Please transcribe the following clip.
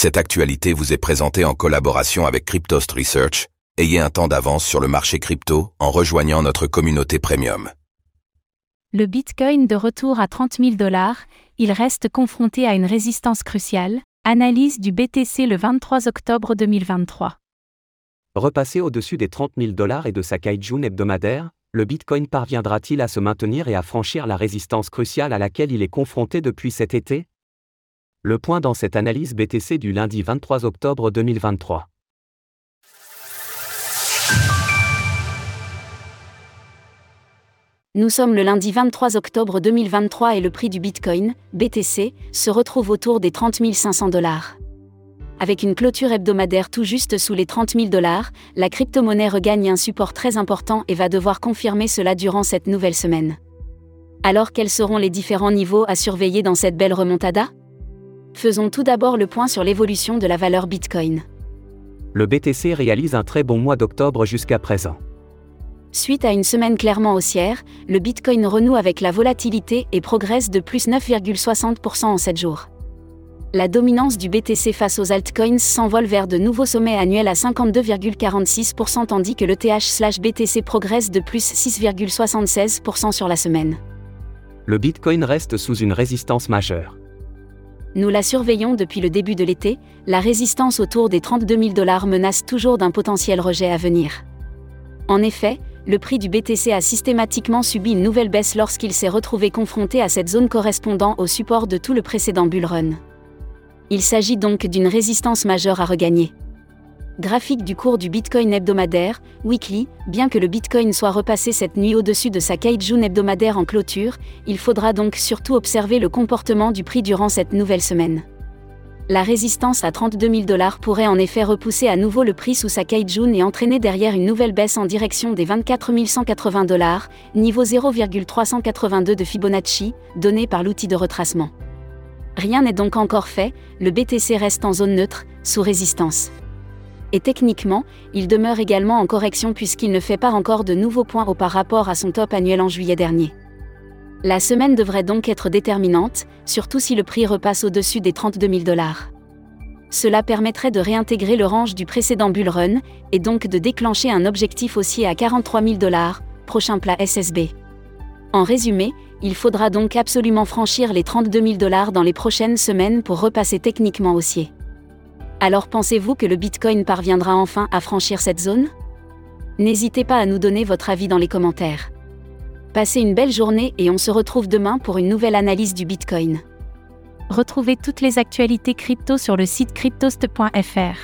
Cette actualité vous est présentée en collaboration avec Cryptost Research. Ayez un temps d'avance sur le marché crypto en rejoignant notre communauté premium. Le Bitcoin de retour à 30 000 dollars, il reste confronté à une résistance cruciale. Analyse du BTC le 23 octobre 2023. Repassé au-dessus des 30 000 dollars et de sa Kaijun hebdomadaire, le Bitcoin parviendra-t-il à se maintenir et à franchir la résistance cruciale à laquelle il est confronté depuis cet été? Le point dans cette analyse BTC du lundi 23 octobre 2023. Nous sommes le lundi 23 octobre 2023 et le prix du Bitcoin, BTC, se retrouve autour des 30 500 dollars. Avec une clôture hebdomadaire tout juste sous les 30 000 dollars, la crypto-monnaie regagne un support très important et va devoir confirmer cela durant cette nouvelle semaine. Alors quels seront les différents niveaux à surveiller dans cette belle remontada? Faisons tout d'abord le point sur l'évolution de la valeur Bitcoin. Le BTC réalise un très bon mois d'octobre jusqu'à présent. Suite à une semaine clairement haussière, le Bitcoin renoue avec la volatilité et progresse de plus 9,60% en 7 jours. La dominance du BTC face aux altcoins s'envole vers de nouveaux sommets annuels à 52,46% tandis que le TH/BTC progresse de plus 6,76% sur la semaine. Le Bitcoin reste sous une résistance majeure. Nous la surveillons depuis le début de l'été, la résistance autour des 32 000 dollars menace toujours d'un potentiel rejet à venir. En effet, le prix du BTC a systématiquement subi une nouvelle baisse lorsqu'il s'est retrouvé confronté à cette zone correspondant au support de tout le précédent bull run. Il s'agit donc d'une résistance majeure à regagner. Graphique du cours du Bitcoin hebdomadaire, weekly, bien que le Bitcoin soit repassé cette nuit au-dessus de sa Kaijun hebdomadaire en clôture, il faudra donc surtout observer le comportement du prix durant cette nouvelle semaine la résistance à 32 000 dollars pourrait en effet repousser à nouveau le prix sous sa Kaijun et entraîner derrière une nouvelle baisse en direction des 24 180 dollars, niveau 0,382 de Fibonacci, donné par l'outil de retracement. Rien n'est donc encore fait, le BTC reste en zone neutre, sous résistance. Et techniquement, il demeure également en correction puisqu'il ne fait pas encore de nouveaux points haut par rapport à son top annuel en juillet dernier. La semaine devrait donc être déterminante, surtout si le prix repasse au-dessus des 32 000 dollars. Cela permettrait de réintégrer le range du précédent bull run, et donc de déclencher un objectif haussier à 43 000 dollars, prochain plat SSB. En résumé, il faudra donc absolument franchir les 32 000 dollars dans les prochaines semaines pour repasser techniquement haussier. Alors pensez-vous que le Bitcoin parviendra enfin à franchir cette zone? N'hésitez pas à nous donner votre avis dans les commentaires. Passez une belle journée et on se retrouve demain pour une nouvelle analyse du Bitcoin. Retrouvez toutes les actualités crypto sur le site cryptost.fr.